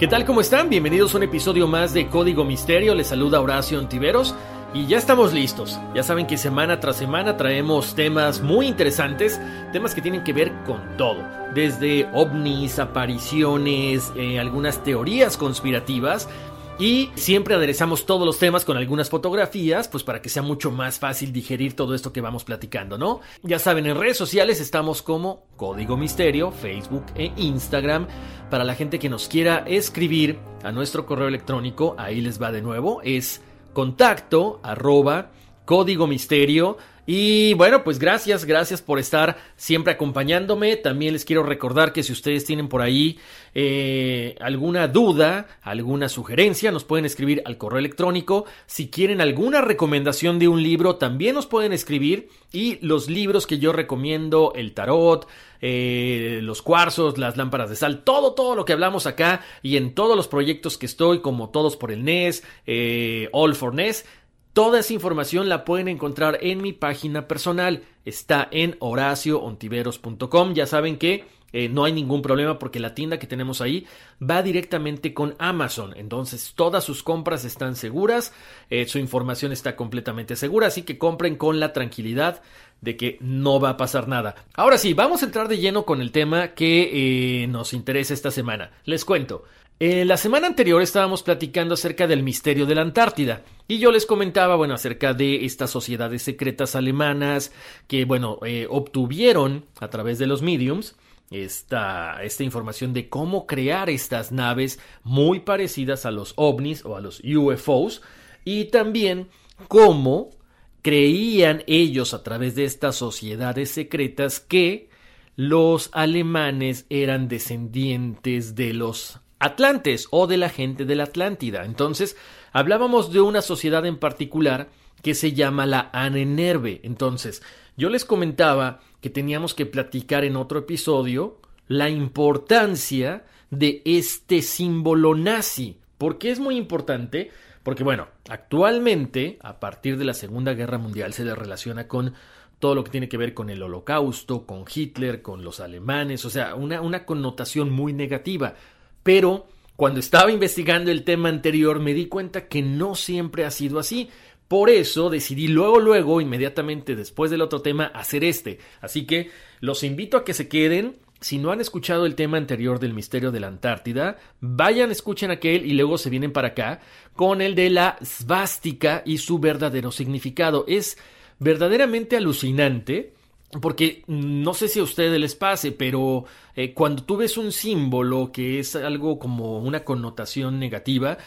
¿Qué tal? ¿Cómo están? Bienvenidos a un episodio más de Código Misterio. Les saluda Horacio Antiveros y ya estamos listos. Ya saben que semana tras semana traemos temas muy interesantes, temas que tienen que ver con todo. Desde ovnis, apariciones, eh, algunas teorías conspirativas y siempre aderezamos todos los temas con algunas fotografías, pues para que sea mucho más fácil digerir todo esto que vamos platicando, ¿no? Ya saben, en redes sociales estamos como Código Misterio, Facebook e Instagram. Para la gente que nos quiera escribir a nuestro correo electrónico, ahí les va de nuevo, es contacto arroba código misterio y bueno, pues gracias, gracias por estar siempre acompañándome. También les quiero recordar que si ustedes tienen por ahí eh, alguna duda, alguna sugerencia, nos pueden escribir al correo electrónico. Si quieren alguna recomendación de un libro, también nos pueden escribir. Y los libros que yo recomiendo, el tarot, eh, los cuarzos, las lámparas de sal, todo, todo lo que hablamos acá y en todos los proyectos que estoy, como todos por el NES, eh, All for NES Toda esa información la pueden encontrar en mi página personal. Está en horacioontiveros.com. Ya saben que eh, no hay ningún problema porque la tienda que tenemos ahí va directamente con Amazon. Entonces todas sus compras están seguras, eh, su información está completamente segura, así que compren con la tranquilidad de que no va a pasar nada. Ahora sí, vamos a entrar de lleno con el tema que eh, nos interesa esta semana. Les cuento. Eh, la semana anterior estábamos platicando acerca del misterio de la Antártida y yo les comentaba, bueno, acerca de estas sociedades secretas alemanas que, bueno, eh, obtuvieron a través de los mediums esta, esta información de cómo crear estas naves muy parecidas a los ovnis o a los UFOs y también cómo creían ellos a través de estas sociedades secretas que los alemanes eran descendientes de los Atlantes o de la gente de la Atlántida. Entonces, hablábamos de una sociedad en particular que se llama la Anenerve. Entonces, yo les comentaba que teníamos que platicar en otro episodio la importancia de este símbolo nazi. ¿Por qué es muy importante? Porque, bueno, actualmente, a partir de la Segunda Guerra Mundial, se le relaciona con todo lo que tiene que ver con el holocausto, con Hitler, con los alemanes, o sea, una, una connotación muy negativa. Pero cuando estaba investigando el tema anterior me di cuenta que no siempre ha sido así. Por eso decidí luego, luego, inmediatamente después del otro tema, hacer este. Así que los invito a que se queden. Si no han escuchado el tema anterior del misterio de la Antártida, vayan, escuchen aquel y luego se vienen para acá con el de la svástica y su verdadero significado. Es verdaderamente alucinante porque no sé si a ustedes les pase, pero eh, cuando tú ves un símbolo que es algo como una connotación negativa,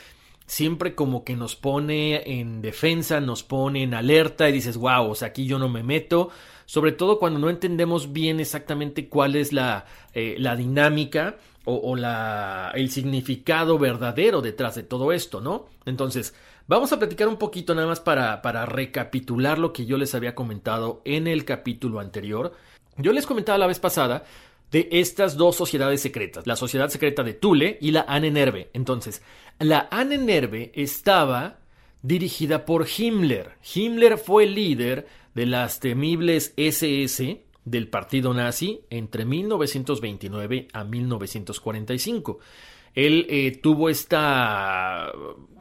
siempre como que nos pone en defensa, nos pone en alerta y dices, wow, o sea, aquí yo no me meto, sobre todo cuando no entendemos bien exactamente cuál es la, eh, la dinámica o, o la, el significado verdadero detrás de todo esto, ¿no? Entonces, Vamos a platicar un poquito nada más para, recapitular lo que yo les había comentado en el capítulo anterior. Yo les comentaba la vez pasada de estas dos sociedades secretas, la sociedad secreta de Thule y la Annenerbe. Entonces, la Annenerbe estaba dirigida por Himmler. Himmler fue líder de las temibles SS del partido nazi entre 1929 a 1945. Él eh, tuvo esta,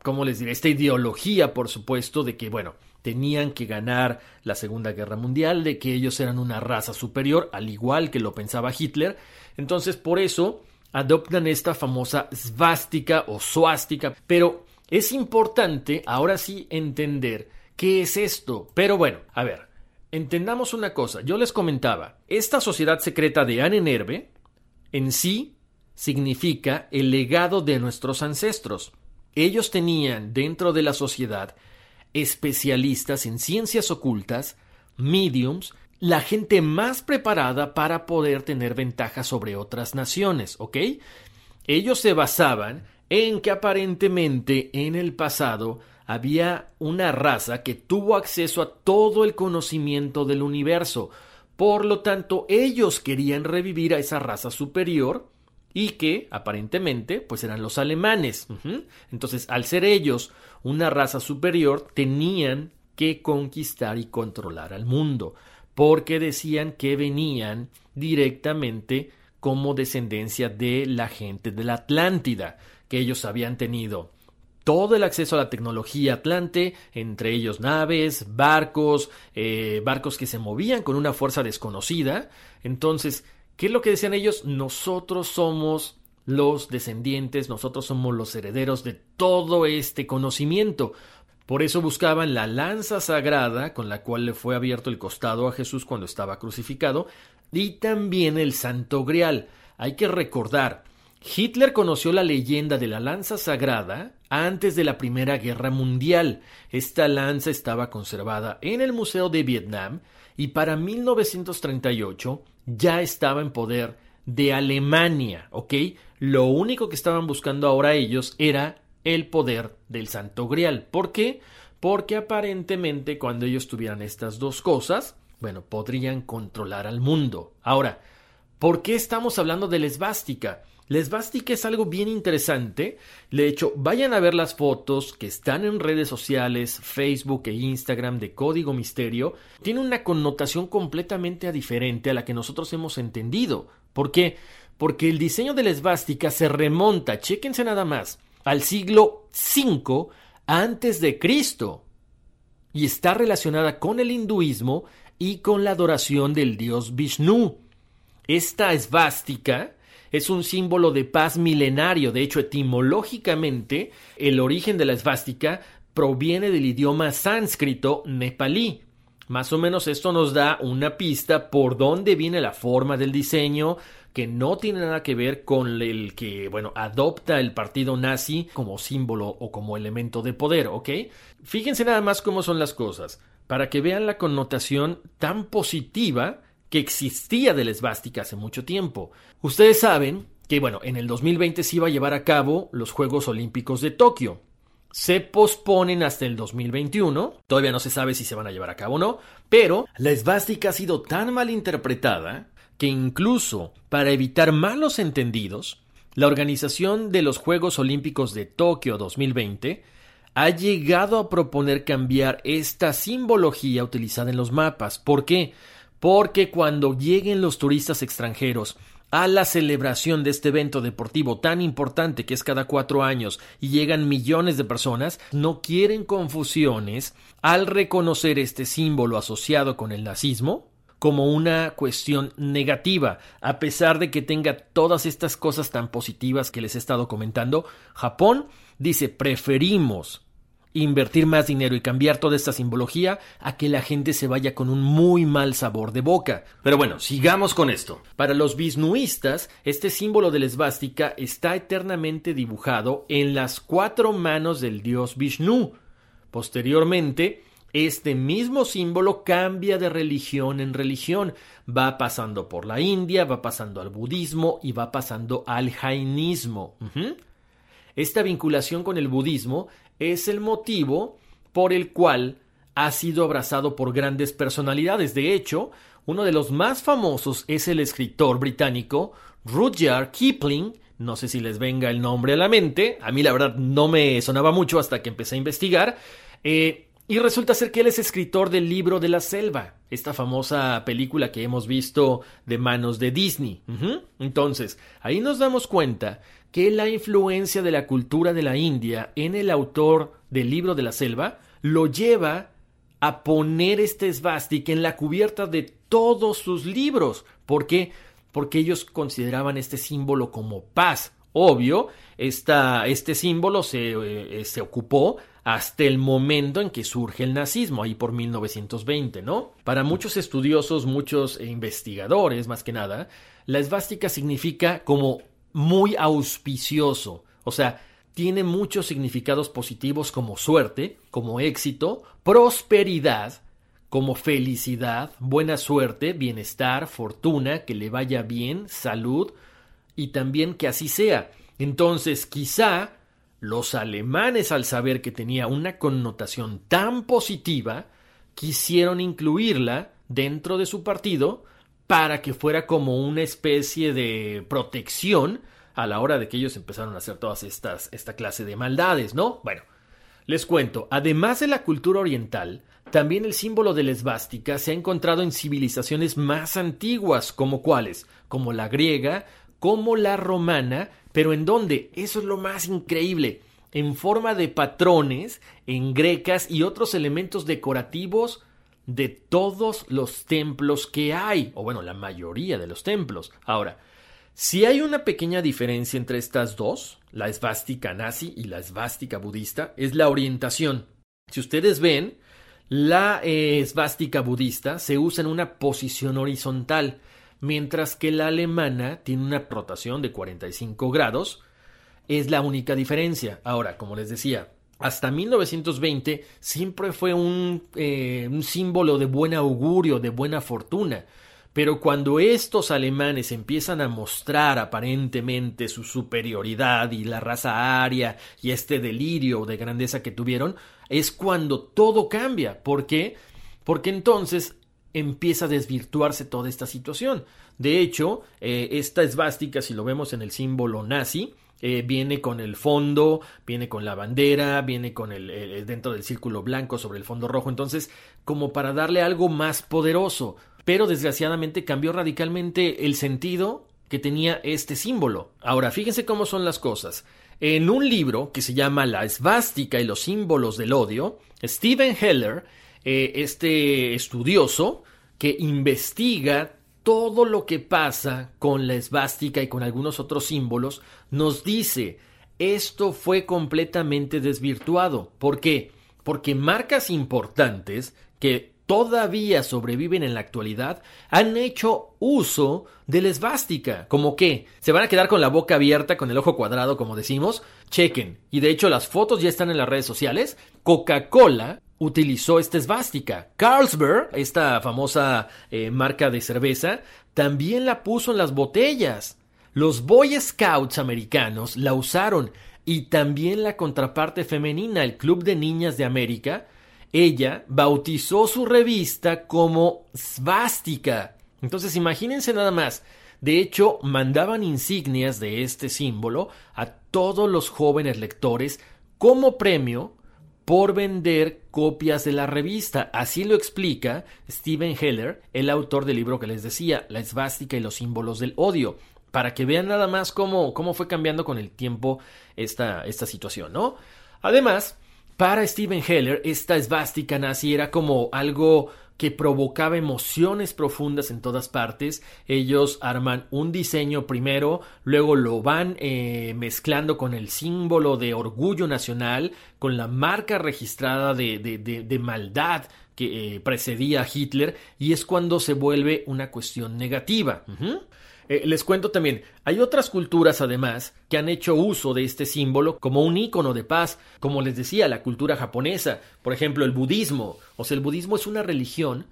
¿cómo les diré? Esta ideología, por supuesto, de que, bueno, tenían que ganar la Segunda Guerra Mundial, de que ellos eran una raza superior, al igual que lo pensaba Hitler. Entonces, por eso adoptan esta famosa svástica o suástica, pero es importante ahora sí entender qué es esto. Pero bueno, a ver, entendamos una cosa. Yo les comentaba, esta sociedad secreta de Annenerbe en sí significa el legado de nuestros ancestros. Ellos tenían dentro de la sociedad especialistas en ciencias ocultas, mediums, la gente más preparada para poder tener ventaja sobre otras naciones, ¿ok? Ellos se basaban en que aparentemente en el pasado había una raza que tuvo acceso a todo el conocimiento del universo. Por lo tanto, ellos querían revivir a esa raza superior y que aparentemente pues eran los alemanes. Entonces, al ser ellos una raza superior, tenían que conquistar y controlar al mundo, porque decían que venían directamente como descendencia de la gente de la Atlántida que ellos habían tenido todo el acceso a la tecnología atlante, entre ellos naves, barcos, eh, barcos que se movían con una fuerza desconocida. Entonces, ¿qué es lo que decían ellos? Nosotros somos los descendientes, nosotros somos los herederos de todo este conocimiento. Por eso buscaban la lanza sagrada con la cual le fue abierto el costado a Jesús cuando estaba crucificado, y también el santo grial. Hay que recordar, Hitler conoció la leyenda de la lanza sagrada antes de la Primera Guerra Mundial. Esta lanza estaba conservada en el Museo de Vietnam y para 1938 ya estaba en poder de Alemania, ¿ok? Lo único que estaban buscando ahora ellos era el poder del Santo Grial. ¿Por qué? Porque aparentemente cuando ellos tuvieran estas dos cosas, bueno, podrían controlar al mundo. Ahora, ¿por qué estamos hablando de la esvástica? La esvástica es algo bien interesante. De hecho, vayan a ver las fotos que están en redes sociales, Facebook e Instagram de Código Misterio. Tiene una connotación completamente diferente a la que nosotros hemos entendido. ¿Por qué? Porque el diseño de la esvástica se remonta, chéquense nada más, al siglo V antes de Cristo y está relacionada con el hinduismo y con la adoración del dios Vishnu. Esta esvástica es un símbolo de paz milenario. De hecho, etimológicamente, el origen de la esvástica proviene del idioma sánscrito nepalí. Más o menos esto nos da una pista por dónde viene la forma del diseño, que no tiene nada que ver con el que, bueno, adopta el partido nazi como símbolo o como elemento de poder, ¿ok? Fíjense nada más cómo son las cosas, para que vean la connotación tan positiva que existía de la esvástica hace mucho tiempo. Ustedes saben que, bueno, en el 2020 se iba a llevar a cabo los Juegos Olímpicos de Tokio. Se posponen hasta el 2021, todavía no se sabe si se van a llevar a cabo o no, pero la esvástica ha sido tan mal interpretada que incluso para evitar malos entendidos, la organización de los Juegos Olímpicos de Tokio 2020 ha llegado a proponer cambiar esta simbología utilizada en los mapas. ¿Por qué? Porque cuando lleguen los turistas extranjeros a la celebración de este evento deportivo tan importante que es cada cuatro años y llegan millones de personas, no quieren confusiones al reconocer este símbolo asociado con el nazismo como una cuestión negativa, a pesar de que tenga todas estas cosas tan positivas que les he estado comentando, Japón dice preferimos invertir más dinero y cambiar toda esta simbología a que la gente se vaya con un muy mal sabor de boca. Pero bueno, sigamos con esto. Para los bisnuistas, este símbolo de la esvástica está eternamente dibujado en las cuatro manos del dios Vishnu. Posteriormente, este mismo símbolo cambia de religión en religión, va pasando por la India, va pasando al budismo y va pasando al jainismo. Esta vinculación con el budismo es el motivo por el cual ha sido abrazado por grandes personalidades. De hecho, Uno de los más famosos es el escritor británico Rudyard Kipling. No sé si les venga el nombre a la mente. A mí la verdad no me sonaba mucho hasta que empecé a investigar. Eh, y resulta ser que él es escritor del libro de la selva, esta famosa película que hemos visto de manos de Disney. Entonces, ahí nos damos cuenta que la influencia de la cultura de la India en el autor del libro de la selva lo lleva a poner este esvástica en la cubierta de todos sus libros. ¿Por qué? Porque ellos consideraban este símbolo como paz. Obvio, esta, este símbolo se, eh, se ocupó hasta el momento en que surge el nazismo, ahí por 1920, ¿no? Para muchos estudiosos, muchos investigadores, más que nada, la esvástica significa como muy auspicioso, o sea, tiene muchos significados positivos como suerte, como éxito, prosperidad, como felicidad, buena suerte, bienestar, fortuna, que le vaya bien, salud, y también que así sea. Entonces, quizá los alemanes, al saber que tenía una connotación tan positiva, quisieron incluirla dentro de su partido para que fuera como una especie de protección a la hora de que ellos empezaron a hacer todas estas esta clase de maldades, ¿no? Bueno, les cuento, además de la cultura oriental, también el símbolo de la esvástica se ha encontrado en civilizaciones más antiguas, como cuáles, como la griega, como la romana pero ¿en dónde? Eso es lo más increíble. En forma de patrones, en grecas y otros elementos decorativos de todos los templos que hay, o bueno, la mayoría de los templos. Ahora, si hay una pequeña diferencia entre estas dos, la esvástica nazi y la esvástica budista, es la orientación. Si ustedes ven, la eh, esvástica budista se usa en una posición horizontal, mientras que la alemana tiene una rotación de 45 grados. Es la única diferencia. Ahora, como les decía, hasta 1920 siempre fue un, eh, un símbolo de buen augurio, de buena fortuna. Pero cuando estos alemanes empiezan a mostrar aparentemente su superioridad y la raza aria y este delirio de grandeza que tuvieron, es cuando todo cambia. ¿Por qué? Porque entonces empieza a desvirtuarse toda esta situación. De hecho, eh, esta esvástica, si lo vemos en el símbolo nazi, eh, viene con el fondo, viene con la bandera, viene con el, dentro del círculo blanco sobre el fondo rojo, entonces como para darle algo más poderoso. Pero desgraciadamente cambió radicalmente el sentido que tenía este símbolo. Ahora, fíjense cómo son las cosas. En un libro que se llama La esvástica y los símbolos del odio, Stephen Heller eh, este estudioso que investiga todo lo que pasa con la esvástica y con algunos otros símbolos, nos dice, esto fue completamente desvirtuado. ¿Por qué? Porque marcas importantes que todavía sobreviven en la actualidad han hecho uso de la esvástica. ¿Como qué? ¿Se van a quedar con la boca abierta, con el ojo cuadrado, como decimos? Chequen. Y de hecho las fotos ya están en las redes sociales. Coca-Cola utilizó esta esvástica. Carlsberg, esta famosa eh, marca de cerveza, también la puso en las botellas. Los Boy Scouts americanos la usaron y también la contraparte femenina, el Club de Niñas de América, ella bautizó su revista como Svástica. Entonces imagínense nada más. De hecho, mandaban insignias de este símbolo a todos los jóvenes lectores como premio por vender copias de la revista. Así lo explica Steven Heller, el autor del libro que les decía, La esvástica y los símbolos del odio, para que vean nada más cómo, cómo fue cambiando con el tiempo esta, esta situación, ¿no? Además, para Steven Heller, esta esvástica nazi era como algo que provocaba emociones profundas en todas partes. Ellos arman un diseño primero, luego lo van eh, mezclando con el símbolo de orgullo nacional, con la marca registrada de, de, maldad que eh, precedía a Hitler, y es cuando se vuelve una cuestión negativa. Eh, les cuento también, hay otras culturas además que han hecho uso de este símbolo como un icono de paz, como les decía, la cultura japonesa, por ejemplo, el budismo. O sea, el budismo es una religión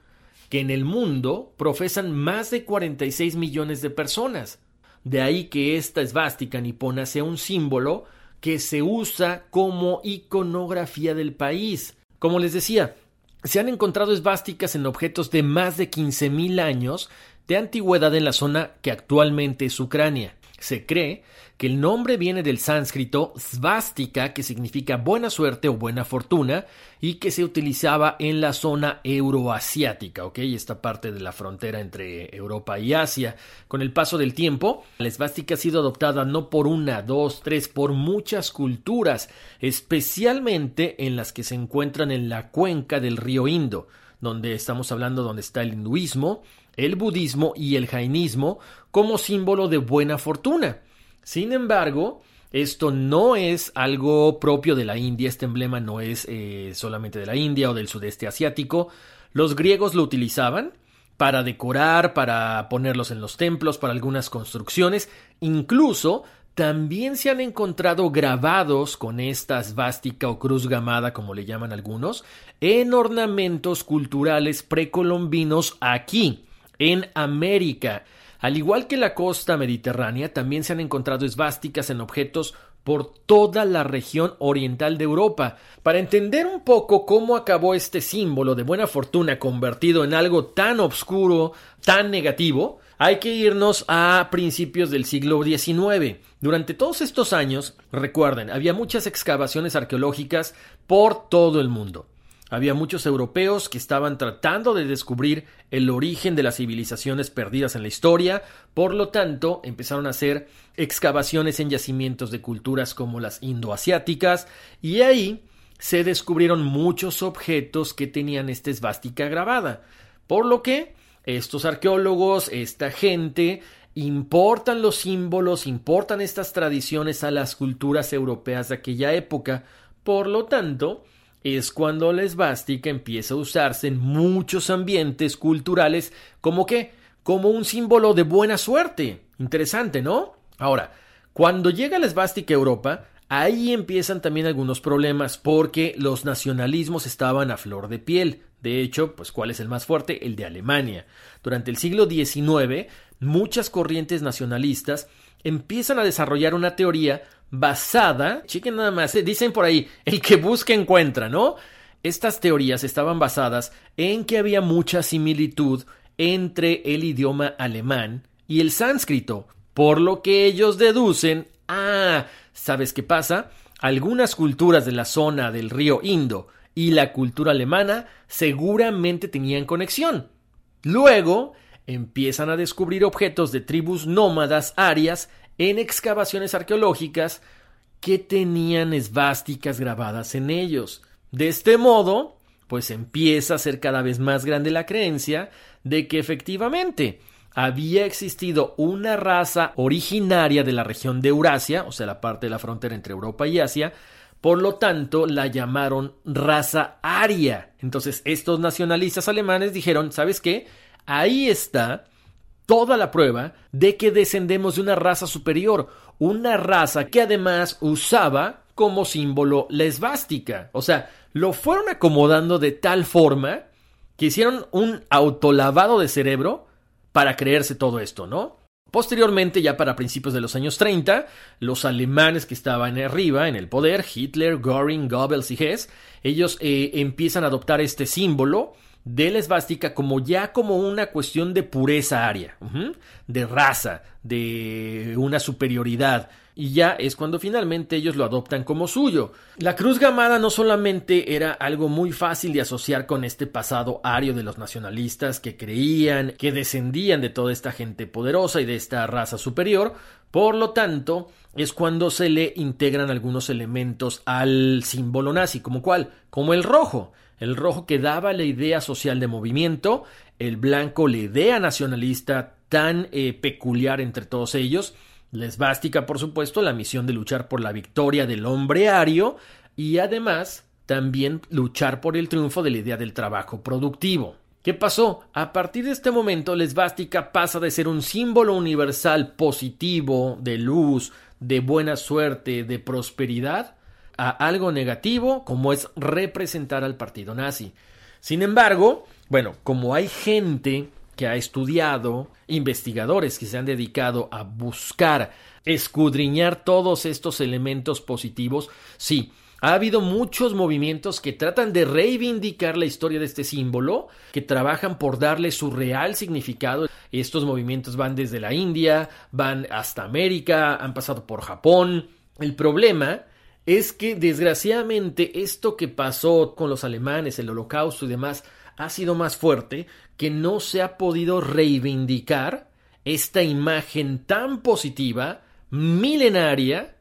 que en el mundo profesan más de 46 millones de personas. De ahí que esta esvástica nipona sea un símbolo que se usa como iconografía del país. Como les decía, se han encontrado esvásticas en objetos de más de 15.000 años de antigüedad en la zona que actualmente es Ucrania. Se cree que el nombre viene del sánscrito svástica, que significa buena suerte o buena fortuna, y que se utilizaba en la zona euroasiática, ¿ok? Esta parte de la frontera entre Europa y Asia. Con el paso del tiempo, la esvástica ha sido adoptada no por una, dos, tres, por muchas culturas, especialmente en las que se encuentran en la cuenca del río Indo, donde estamos hablando donde está el hinduismo, el budismo y el jainismo como símbolo de buena fortuna. Sin embargo, esto no es algo propio de la India, este emblema no es eh, solamente de la India o del sudeste asiático. Los griegos lo utilizaban para decorar, para ponerlos en los templos, para algunas construcciones, incluso también se han encontrado grabados con esta svástica o cruz gamada, como le llaman algunos, en ornamentos culturales precolombinos aquí, en América. Al igual que la costa mediterránea, también se han encontrado esvásticas en objetos por toda la región oriental de Europa. Para entender un poco cómo acabó este símbolo de buena fortuna convertido en algo tan oscuro, tan negativo, hay que irnos a principios del siglo XIX. Durante todos estos años, recuerden, había muchas excavaciones arqueológicas por todo el mundo. Había muchos europeos que estaban tratando de descubrir el origen de las civilizaciones perdidas en la historia, por lo tanto empezaron a hacer excavaciones en yacimientos de culturas como las indoasiáticas y ahí se descubrieron muchos objetos que tenían esta esvástica grabada, por lo que estos arqueólogos, esta gente, importan los símbolos, importan estas tradiciones a las culturas europeas de aquella época, por lo tanto, es cuando la esvástica empieza a usarse en muchos ambientes culturales como que como un símbolo de buena suerte. Interesante, ¿no? Ahora, cuando llega la esvástica a Europa, ahí empiezan también algunos problemas porque los nacionalismos estaban a flor de piel. De hecho, pues ¿cuál es el más fuerte? El de Alemania. Durante el siglo XIX, muchas corrientes nacionalistas empiezan a desarrollar una teoría basada, chiquen nada más, eh, dicen por ahí, el que busca encuentra, ¿no? Estas teorías estaban basadas en que había mucha similitud entre el idioma alemán y el sánscrito, por lo que ellos deducen, ah, ¿sabes qué pasa? Algunas culturas de la zona del río Indo y la cultura alemana seguramente tenían conexión. Luego, empiezan a descubrir objetos de tribus nómadas arias en excavaciones arqueológicas que tenían esvásticas grabadas en ellos. De este modo, pues empieza a ser cada vez más grande la creencia de que efectivamente había existido una raza originaria de la región de Eurasia, o sea, la parte de la frontera entre Europa y Asia, por lo tanto la llamaron raza aria. Entonces estos nacionalistas alemanes dijeron, ¿sabes qué? Ahí está toda la prueba de que descendemos de una raza superior, una raza que además usaba como símbolo la esvástica. O sea, lo fueron acomodando de tal forma que hicieron un autolavado de cerebro para creerse todo esto, ¿no? Posteriormente, ya para principios de los años 30, los alemanes que estaban arriba en el poder, Hitler, Göring, Goebbels y Hess, ellos eh, empiezan a adoptar este símbolo de la esvástica como ya como una cuestión de pureza aria, de raza, de una superioridad. Y ya es cuando finalmente ellos lo adoptan como suyo. La cruz gamada no solamente era algo muy fácil de asociar con este pasado ario de los nacionalistas que creían que descendían de toda esta gente poderosa y de esta raza superior, por lo tanto, es cuando se le integran algunos elementos al símbolo nazi, como cuál, como el rojo el rojo que daba la idea social de movimiento, el blanco la idea nacionalista tan eh, peculiar entre todos ellos, la esvástica, por supuesto, la misión de luchar por la victoria del hombre ario y además también luchar por el triunfo de la idea del trabajo productivo. ¿Qué pasó? A partir de este momento, la pasa de ser un símbolo universal positivo, de luz, de buena suerte, de prosperidad, a algo negativo como es representar al partido nazi. Sin embargo, bueno, como hay gente que ha estudiado, investigadores que se han dedicado a buscar, escudriñar todos estos elementos positivos, sí, Ha habido muchos movimientos que tratan de reivindicar la historia de este símbolo, que trabajan por darle su real significado. Estos movimientos van desde la India, van hasta América, han pasado por Japón. El problema es que desgraciadamente esto que pasó con los alemanes, el holocausto y demás, ha sido más fuerte que no se ha podido reivindicar esta imagen tan positiva, milenaria,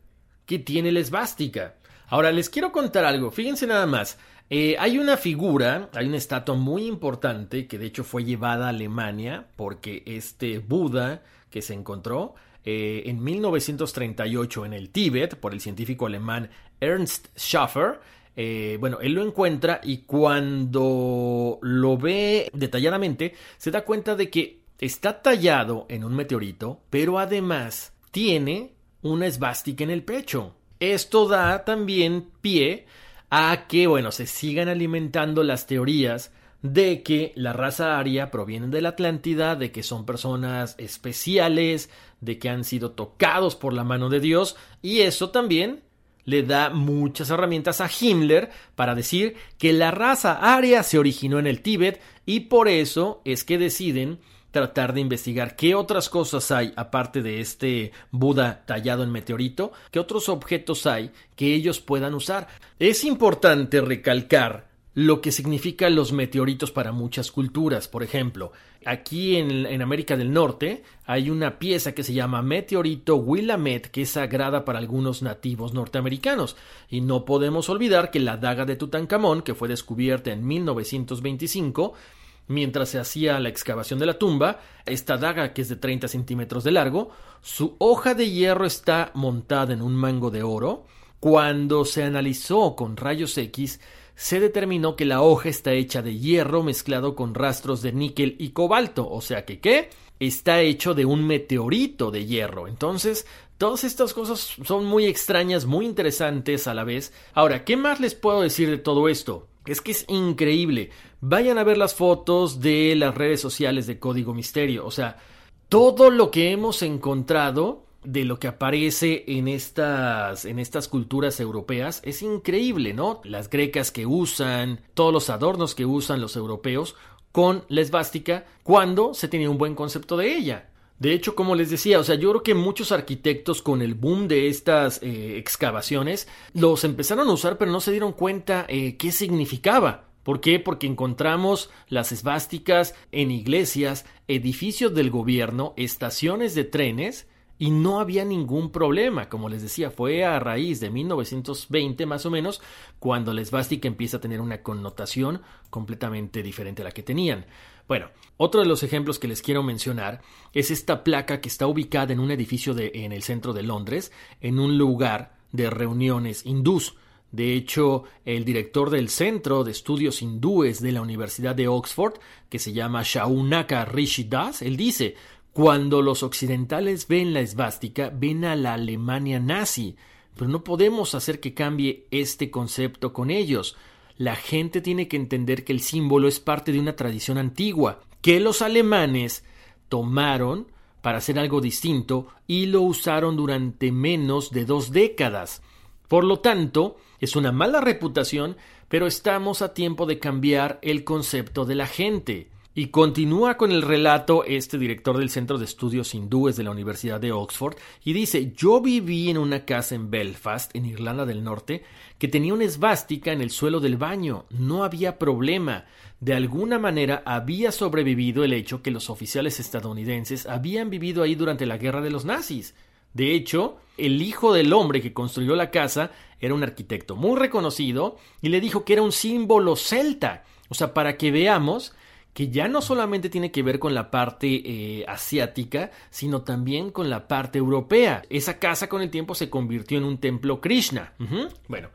que tiene la esvástica. Ahora les quiero contar algo, fíjense nada más. Eh, hay una figura, hay una estatua muy importante que de hecho fue llevada a Alemania porque este Buda que se encontró eh, en 1938 en el Tíbet por el científico alemán Ernst Schaffer, eh, bueno, él lo encuentra y cuando lo ve detalladamente se da cuenta de que está tallado en un meteorito, pero además tiene una esvástica en el pecho. Esto da también pie a que, bueno, se sigan alimentando las teorías de que la raza aria proviene de la Atlántida, de que son personas especiales, de que han sido tocados por la mano de Dios, y eso también le da muchas herramientas a Himmler para decir que la raza aria se originó en el Tíbet y por eso es que deciden tratar de investigar qué otras cosas hay aparte de este Buda tallado en meteorito, qué otros objetos hay que ellos puedan usar. Es importante recalcar lo que significan los meteoritos para muchas culturas. Por ejemplo, aquí en, en, América del Norte hay una pieza que se llama Meteorito Willamette que es sagrada para algunos nativos norteamericanos. Y no podemos olvidar que la daga de Tutankamón, que fue descubierta en 1925, mientras se hacía la excavación de la tumba, esta daga que es de 30 centímetros de largo, su hoja de hierro está montada en un mango de oro. Cuando se analizó con rayos X, se determinó que la hoja está hecha de hierro mezclado con rastros de níquel y cobalto, o sea que ¿qué? Está hecho de un meteorito de hierro. Entonces, todas estas cosas son muy extrañas, muy interesantes a la vez. Ahora, ¿qué más les puedo decir de todo esto? Es que es increíble. Vayan a ver las fotos de las redes sociales de Código Misterio. O sea, todo lo que hemos encontrado de lo que aparece en estas, en estas culturas europeas es increíble, ¿no? Las grecas que usan, todos los adornos que usan los europeos con la esvástica cuando se tenía un buen concepto de ella. De hecho, como les decía, o sea, yo creo que muchos arquitectos con el boom de estas eh, excavaciones los empezaron a usar, pero no se dieron cuenta eh, qué significaba. ¿Por qué? Porque encontramos las esvásticas en iglesias, edificios del gobierno, estaciones de trenes, y no había ningún problema. Como les decía, fue a raíz de 1920 más o menos cuando la esvástica empieza a tener una connotación completamente diferente a la que tenían. Bueno, otro de los ejemplos que les quiero mencionar es esta placa que está ubicada en un edificio de, en el centro de Londres, en un lugar de reuniones hindús. De hecho, el director del Centro de Estudios Hindúes de la Universidad de Oxford, que se llama Shaunaka Rishi Das, él dice, cuando los occidentales ven la esvástica, ven a la Alemania nazi, pero no podemos hacer que cambie este concepto con ellos. La gente tiene que entender que el símbolo es parte de una tradición antigua, que los alemanes tomaron para hacer algo distinto y lo usaron durante menos de dos décadas. Por lo tanto, es una mala reputación, pero estamos a tiempo de cambiar el concepto de la gente. Y continúa con el relato este director del Centro de Estudios Hindúes de la Universidad de Oxford y dice, yo viví en una casa en Belfast, en Irlanda del Norte, que tenía una esvástica en el suelo del baño. No había problema. De alguna manera había sobrevivido el hecho que los oficiales estadounidenses habían vivido ahí durante la guerra de los nazis. De hecho, el hijo del hombre que construyó la casa era un arquitecto muy reconocido y le dijo que era un símbolo celta. O sea, para que veamos que ya no solamente tiene que ver con la parte eh, asiática, sino también con la parte europea. Esa casa con el tiempo se convirtió en un templo Krishna. Bueno,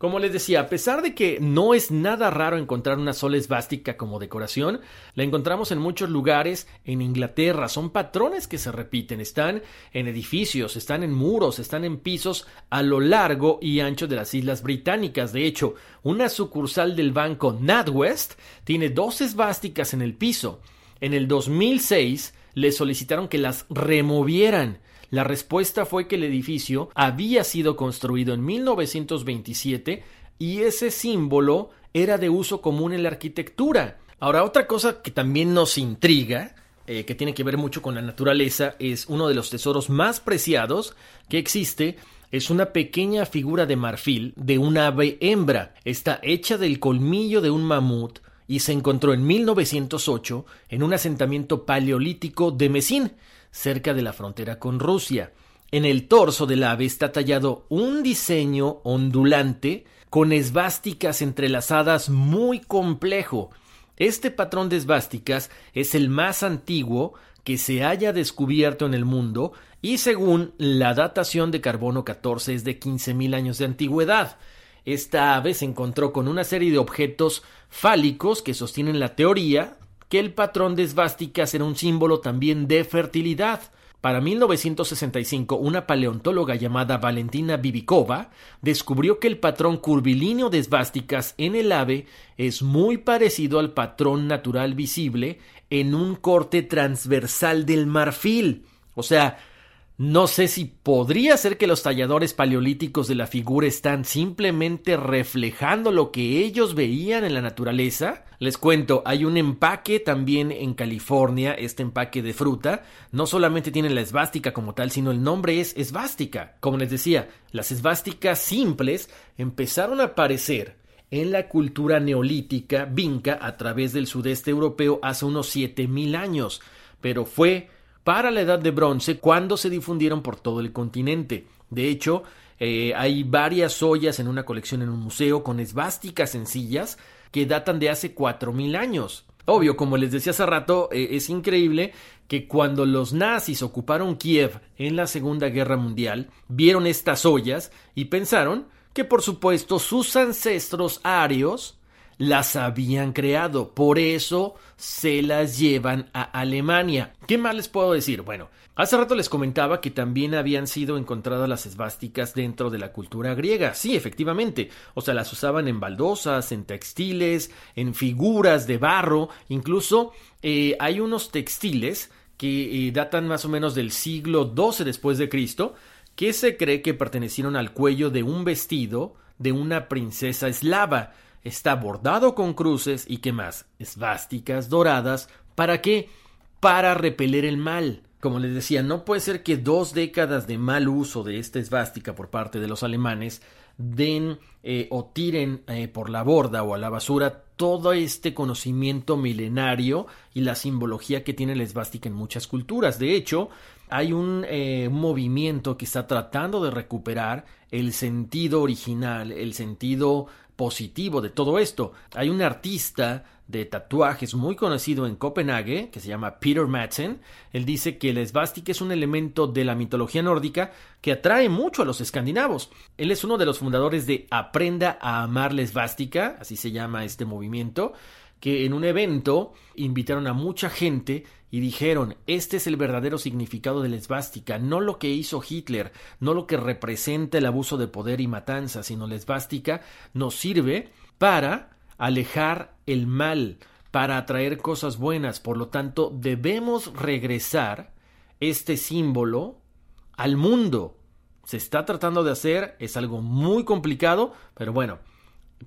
como les decía, a pesar de que no es nada raro encontrar una sola esvástica como decoración, la encontramos en muchos lugares en Inglaterra. Son patrones que se repiten. Están en edificios, están en muros, están en pisos a lo largo y ancho de las Islas Británicas. De hecho, una sucursal del banco NatWest tiene dos esvásticas en el piso. En el 2006 le solicitaron que las removieran La respuesta fue que el edificio había sido construido en 1927 y ese símbolo era de uso común en la arquitectura. Ahora, otra cosa que también nos intriga, eh, que tiene que ver mucho con la naturaleza, es uno de los tesoros más preciados que existe. Es una pequeña figura de marfil de un ave hembra. Está hecha del colmillo de un mamut y se encontró en 1908 en un asentamiento paleolítico de Mesín, cerca de la frontera con Rusia. En el torso del ave está tallado un diseño ondulante con esvásticas entrelazadas muy complejo. Este patrón de esvásticas es el más antiguo que se haya descubierto en el mundo y según la datación de carbono 14 es de 15.000 años de antigüedad. Esta ave se encontró con una serie de objetos fálicos que sostienen la teoría que el patrón de esvásticas era un símbolo también de fertilidad. Para 1965, una paleontóloga llamada Valentina Bibikova descubrió que el patrón curvilíneo de esvásticas en el ave es muy parecido al patrón natural visible en un corte transversal del marfil. O sea, no sé si podría ser que los talladores paleolíticos de la figura están simplemente reflejando lo que ellos veían en la naturaleza. Les cuento, hay un empaque también en California, este empaque de fruta. No solamente tiene la esvástica como tal, sino el nombre es esvástica. Como les decía, las esvásticas simples empezaron a aparecer en la cultura neolítica vinca a través del sudeste europeo hace unos 7000 años, pero fue para la edad de bronce cuando se difundieron por todo el continente. De hecho, eh, hay varias ollas en una colección en un museo con esvásticas sencillas que datan de hace 4000 años. Obvio, como les decía hace rato, eh, es increíble que cuando los nazis ocuparon Kiev en la Segunda Guerra Mundial, vieron estas ollas y pensaron que por supuesto sus ancestros arios las habían creado, por eso se las llevan a Alemania. ¿Qué más les puedo decir? Bueno, hace rato les comentaba que también habían sido encontradas las esvásticas dentro de la cultura griega. Sí, efectivamente. O sea, las usaban en baldosas, en textiles, en figuras de barro. Incluso eh, hay unos textiles que eh, datan más o menos del siglo XII después de Cristo, que se cree que pertenecieron al cuello de un vestido de una princesa eslava está bordado con cruces y qué más, esvásticas doradas, ¿para qué? Para repeler el mal. Como les decía, no puede ser que dos décadas de mal uso de esta esvástica por parte de los alemanes den eh, o tiren eh, por la borda o a la basura todo este conocimiento milenario y la simbología que tiene la esvástica en muchas culturas. De hecho, hay un eh, movimiento que está tratando de recuperar el sentido original, el sentido positivo de todo esto. Hay un artista de tatuajes muy conocido en Copenhague, que se llama Peter Madsen. Él dice que la esvástica es un elemento de la mitología nórdica que atrae mucho a los escandinavos. Él es uno de los fundadores de Aprenda a amar la así se llama este movimiento, que en un evento invitaron a mucha gente y dijeron, este es el verdadero significado de la esvástica, no lo que hizo Hitler, no lo que representa el abuso de poder y matanza, sino la esvástica nos sirve para alejar el mal, para atraer cosas buenas, por lo tanto debemos regresar este símbolo al mundo. Se está tratando de hacer, es algo muy complicado, pero bueno,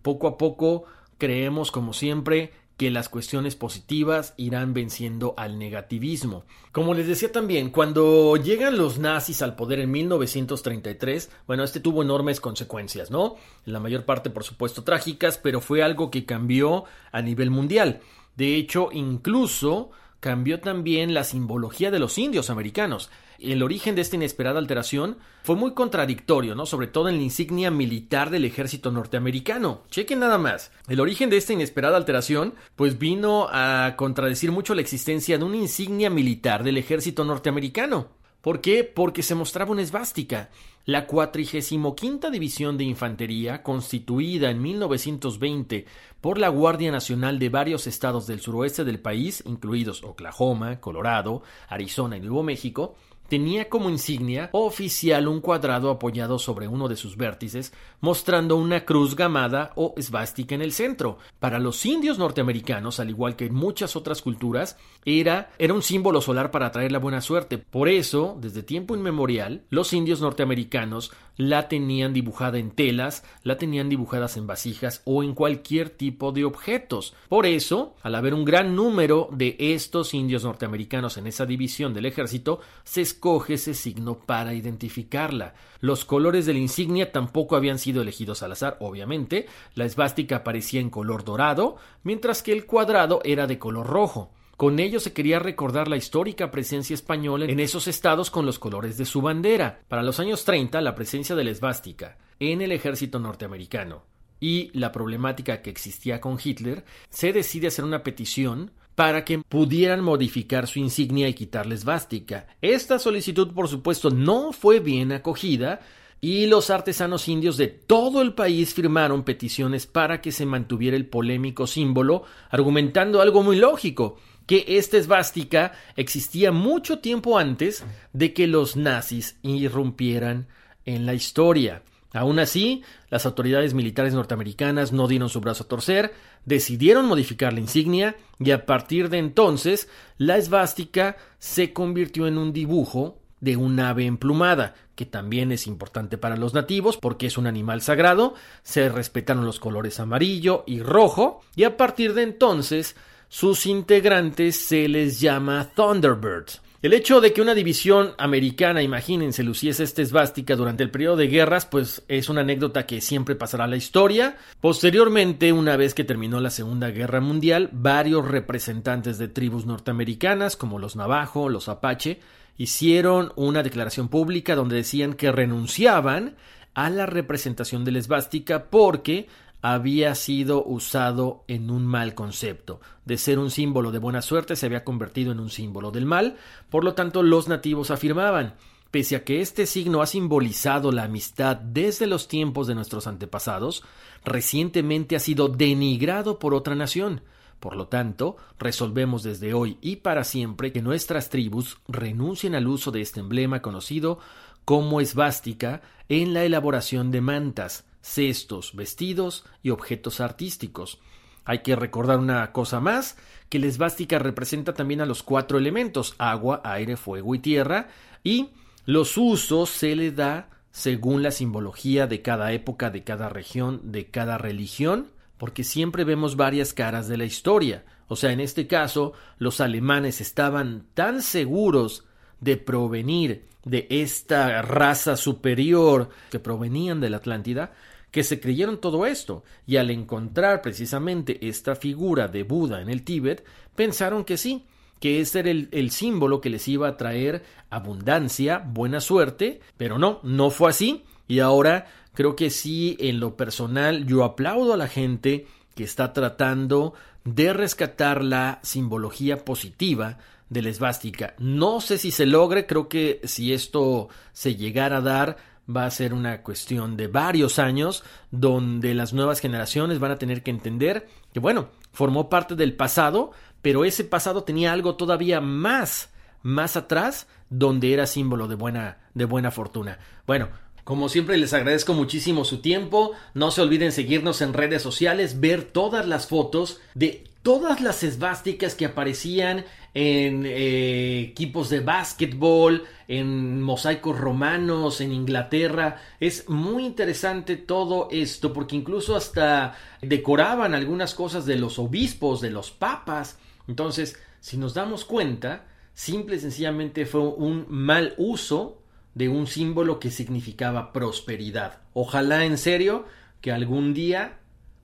poco a poco creemos como siempre que las cuestiones positivas irán venciendo al negativismo. Como les decía también, cuando llegan los nazis al poder en 1933, bueno, este tuvo enormes consecuencias, ¿no? En la mayor parte, por supuesto, trágicas, pero fue algo que cambió a nivel mundial. De hecho, incluso cambió también la simbología de los indios americanos. El origen de esta inesperada alteración fue muy contradictorio, ¿no? Sobre todo en la insignia militar del ejército norteamericano. Chequen nada más. El origen de esta inesperada alteración, pues vino a contradecir mucho la existencia de una insignia militar del ejército norteamericano. ¿Por qué? Porque se mostraba una esvástica. La 45 División de Infantería, constituida en 1920 por la Guardia Nacional de varios estados del suroeste del país, incluidos Oklahoma, Colorado, Arizona y Nuevo México, tenía como insignia oficial un cuadrado apoyado sobre uno de sus vértices, mostrando una cruz gamada o esvástica en el centro. Para los indios norteamericanos, al igual que en muchas otras culturas, era, era un símbolo solar para atraer la buena suerte. Por eso, desde tiempo inmemorial, los indios norteamericanos la tenían dibujada en telas, la tenían dibujadas en vasijas o en cualquier tipo de objetos. Por eso, al haber un gran número de estos indios norteamericanos en esa división del ejército, se escoge ese signo para identificarla. Los colores de la insignia tampoco habían sido elegidos al azar, obviamente. La esvástica aparecía en color dorado, mientras que el cuadrado era de color rojo. Con ello se quería recordar la histórica presencia española en esos estados con los colores de su bandera. Para los años 30, la presencia de la esvástica en el ejército norteamericano y la problemática que existía con Hitler, se decide hacer una petición para que pudieran modificar su insignia y quitarles esvástica. Esta solicitud, por supuesto, no fue bien acogida y los artesanos indios de todo el país firmaron peticiones para que se mantuviera el polémico símbolo, argumentando algo muy lógico que esta esvástica existía mucho tiempo antes de que los nazis irrumpieran en la historia. Aún así, las autoridades militares norteamericanas no dieron su brazo a torcer, decidieron modificar la insignia y a partir de entonces la esvástica se convirtió en un dibujo de un ave emplumada, que también es importante para los nativos porque es un animal sagrado, se respetaron los colores amarillo y rojo y a partir de entonces sus integrantes se les llama Thunderbirds. El hecho de que una división americana, imagínense, luciese esta esvástica durante el periodo de guerras, pues es una anécdota que siempre pasará a la historia. Posteriormente, una vez que terminó la Segunda Guerra Mundial, varios representantes de tribus norteamericanas, como los Navajo, los Apache, hicieron una declaración pública donde decían que renunciaban a la representación de la esvástica porque había sido usado en un mal concepto. De ser un símbolo de buena suerte se había convertido en un símbolo del mal, por lo tanto los nativos afirmaban Pese a que este signo ha simbolizado la amistad desde los tiempos de nuestros antepasados, recientemente ha sido denigrado por otra nación. Por lo tanto, resolvemos desde hoy y para siempre que nuestras tribus renuncien al uso de este emblema conocido como esvástica en la elaboración de mantas, cestos, vestidos y objetos artísticos. Hay que recordar una cosa más, que la esvástica representa también a los cuatro elementos, agua, aire, fuego y tierra, y los usos se le da según la simbología de cada época, de cada región, de cada religión, porque siempre vemos varias caras de la historia. O sea, en este caso, los alemanes estaban tan seguros de provenir de esta raza superior que provenían de la Atlántida, que se creyeron todo esto, y al encontrar precisamente esta figura de Buda en el Tíbet, pensaron que sí, que ese era el, el, símbolo que les iba a traer abundancia, buena suerte, pero no, no fue así, y ahora creo que sí, en lo personal, yo aplaudo a la gente que está tratando de rescatar la simbología positiva de la esvástica. No sé si se logre, creo que si esto se llegara a dar, va a ser una cuestión de varios años donde las nuevas generaciones van a tener que entender que, bueno, formó parte del pasado, pero ese pasado tenía algo todavía más, más atrás, donde era símbolo de buena, de buena fortuna. Bueno, como siempre les agradezco muchísimo su tiempo. No se olviden seguirnos en redes sociales, ver todas las fotos de todas las esvásticas que aparecían en eh, equipos de básquetbol, en mosaicos romanos, en Inglaterra. Es muy interesante todo esto porque incluso hasta decoraban algunas cosas de los obispos, de los papas. Entonces, si nos damos cuenta, simple y sencillamente fue un mal uso de un símbolo que significaba prosperidad. Ojalá en serio que algún día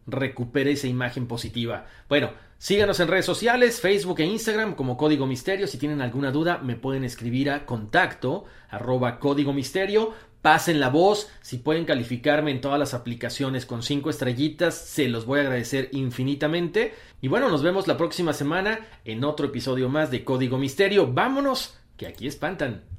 recupere esa imagen positiva. Bueno, síganos en redes sociales, Facebook e Instagram como Código Misterio. Si tienen alguna duda, me pueden escribir a contacto arroba Código Misterio. Pasen la voz, si pueden calificarme en todas las aplicaciones con cinco estrellitas, se los voy a agradecer infinitamente. Y bueno, nos vemos la próxima semana en otro episodio más de Código Misterio. Vámonos, que aquí espantan.